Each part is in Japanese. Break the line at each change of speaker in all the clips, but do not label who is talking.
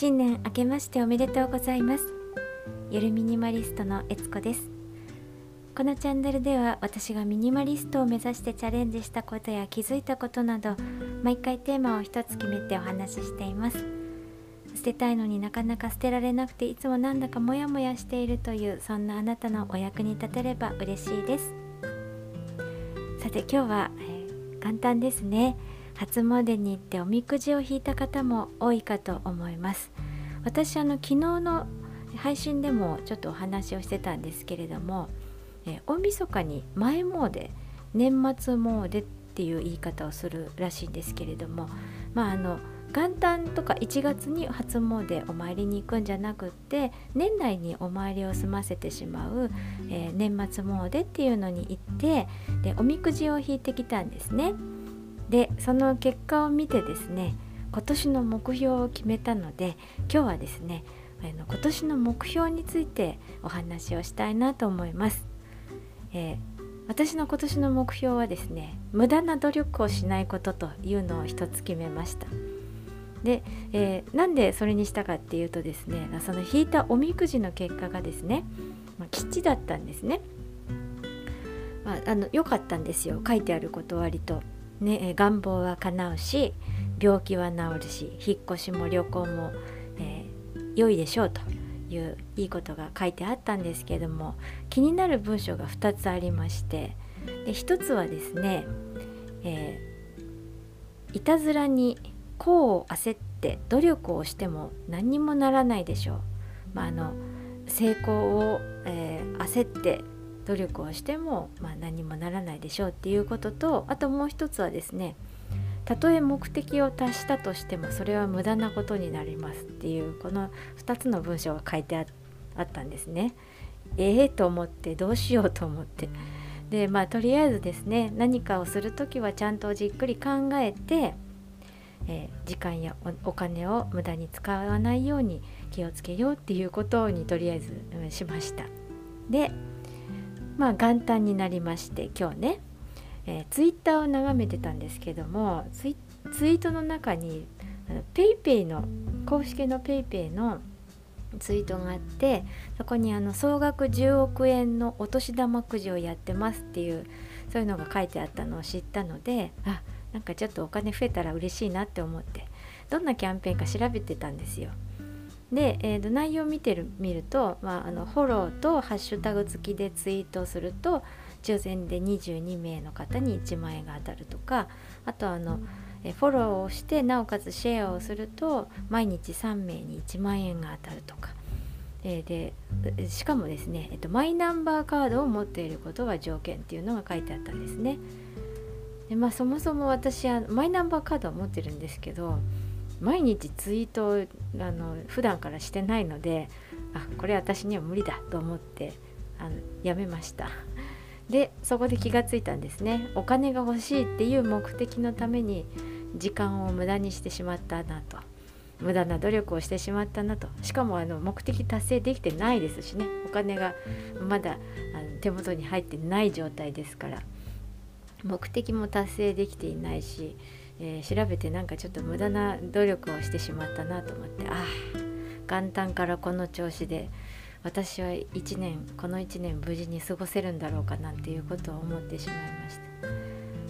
新年明けましておめでとうございます。ゆるミニマリストのえつこです。このチャンネルでは私がミニマリストを目指してチャレンジしたことや気づいたことなど毎回テーマを一つ決めてお話ししています。捨てたいのになかなか捨てられなくていつもなんだかモヤモヤしているというそんなあなたのお役に立てれば嬉しいです。さて今日は、えー、簡単ですね。初詣に行っておみくじを引いた方も多いかと思います私あの昨日の配信でもちょっとお話をしてたんですけれども、え大晦日に前詣年末詣っていう言い方をするらしいんですけれどもまああの元旦とか1月に初詣お参りに行くんじゃなくって年内にお参りを済ませてしまう、えー、年末詣っていうのに行ってでおみくじを引いてきたんですね。でその結果を見てですね今年の目標を決めたので今日はですね今年の目標についてお話をしたいなと思います。えー、私の今年の目標はですね無駄な努力をしないことというのを一つ決めました。で、えー、なんでそれにしたかっていうとですねその引いたおみくじの結果がですね、まあ、吉だったんですね。まあ、の良かったんですよ書いてあること割と。ね、願望は叶うし病気は治るし引っ越しも旅行も、えー、良いでしょうといういいことが書いてあったんですけども気になる文章が2つありましてで1つはですね、えー、いたずらに功を焦って努力をしても何にもならないでしょう。まあ、あの成功を、えー、焦って努力をしても、まあ、何もならないでしょうっていうこととあともう一つはですねたとえ目的を達したとしてもそれは無駄なことになりますっていうこの2つの文章が書いてあったんですね。ええー、と思ってどうしようと思ってでまあとりあえずですね何かをする時はちゃんとじっくり考えて、えー、時間やお金を無駄に使わないように気をつけようっていうことにとりあえず、うん、しました。でまあ元旦になりまして今日ね、えー、ツイッターを眺めてたんですけどもツイートの中に PayPay の公式の PayPay のツイートがあってそこにあの総額10億円のお年玉くじをやってますっていうそういうのが書いてあったのを知ったのであなんかちょっとお金増えたら嬉しいなって思ってどんなキャンペーンか調べてたんですよ。で、えー、と内容を見てる見ると、まあ、あのフォローとハッシュタグ付きでツイートすると抽選で22名の方に1万円が当たるとかあとあの、えフォローをしてなおかつシェアをすると毎日3名に1万円が当たるとか。えー、でしかもですね、えっと、マイナンバーカードを持っていることが条件っていうのが書いてあったんですね。でまあ、そもそも私はマイナンバーカードを持ってるんですけど毎日ツイートをあの普段からしてないのであこれ私には無理だと思ってあのやめました。でそこで気がついたんですね。お金が欲しいっていう目的のために時間を無駄にしてしまったなと。無駄な努力をしてしまったなと。しかもあの目的達成できてないですしね。お金がまだあの手元に入ってない状態ですから。目的も達成できていないしえー、調べてなんかちょっと無駄な努力をしてしまったなと思ってああ元旦からこの調子で私は1年この1年無事に過ごせるんだろうかなんていうことを思ってしまいました。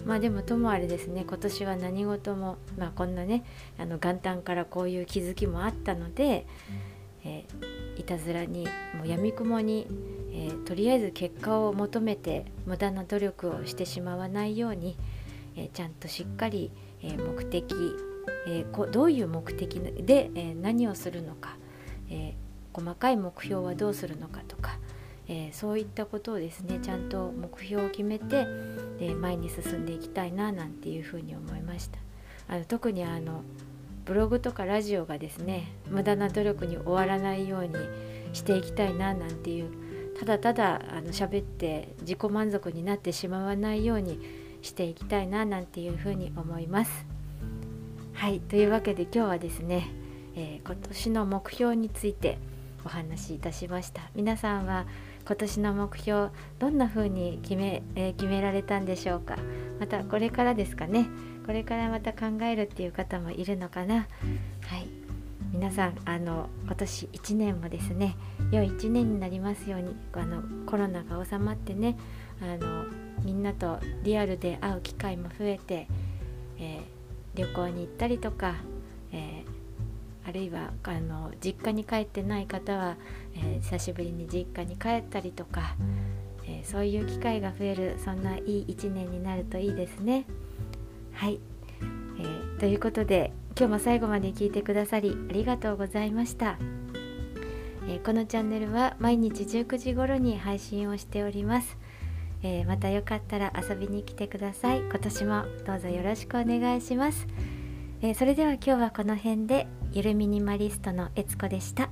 まあでもともあれですね今年は何事もまあこんなねあの元旦からこういう気づきもあったので、えー、いたずらにもうやみくもに、えー、とりあえず結果を求めて無駄な努力をしてしまわないように、え、ちゃんとしっかりえ目的、えどういう目的で、え何をするのか、え細かい目標はどうするのかとか、えそういったことをですねちゃんと目標を決めてで前に進んでいきたいななんていうふうに思いました。あの特にあのブログとかラジオがですね無駄な努力に終わらないようにしていきたいななんていうただただあの喋って自己満足になってしまわないようにしていきたいななんていうふうに思います。はいというわけで今日はですね、えー、今年の目標についてお話しいたしました。皆さんは今年の目標どんな風に決め,、えー、決められたんでしょうか。またこれからですかね。これからまた考えるっていう方もいるのかな。はい。皆さんあの今年1年もですね良い1年になりますようにあのコロナが収まってねあのみんなとリアルで会う機会も増えて、えー、旅行に行ったりとか、えー、あるいはあの実家に帰ってない方は、えー、久しぶりに実家に帰ったりとか、えそういう機会が増えるそんないい1年になるといいですね。はい、えということで今日も最後まで聞いてくださりありがとうございました。えこのチャンネルは毎日19時頃に配信をしております。えー、またよかったら遊びに来てください。今年もどうぞよろしくお願いします、えー、それでは今日はこの辺でゆるミニマリストのえつこでした。